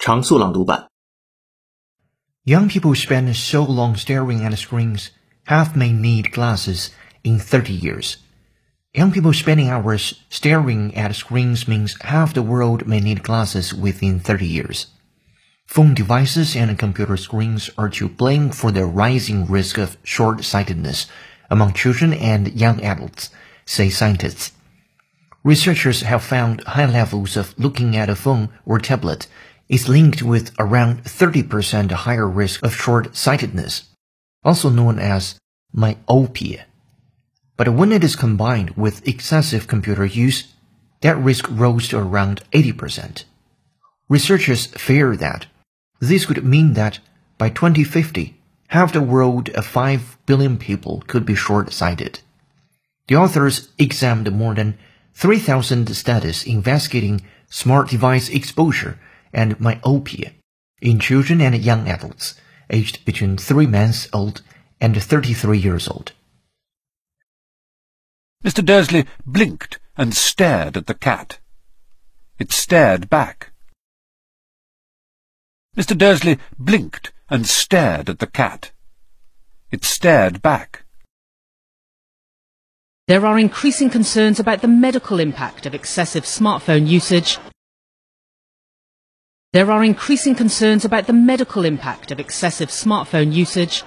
常速朗读版。 Young people spend so long staring at screens half may need glasses in 30 years. Young people spending hours staring at screens means half the world may need glasses within 30 years. Phone devices and computer screens are to blame for the rising risk of short-sightedness among children and young adults, say scientists. Researchers have found high levels of looking at a phone or tablet is linked with around 30% higher risk of short-sightedness, also known as myopia. But when it is combined with excessive computer use, that risk rose to around 80%. Researchers fear that this could mean that by 2050, half the world of 5 billion people could be short-sighted. The authors examined more than 3,000 studies investigating smart device exposure and myopia in children and young adults aged between 3 months old and 33 years old. Mr. Dursley blinked and stared at the cat. It stared back. Mr. Dursley blinked and stared at the cat. It stared back. There are increasing concerns about the medical impact of excessive smartphone usage. There are increasing concerns about the medical impact of excessive smartphone usage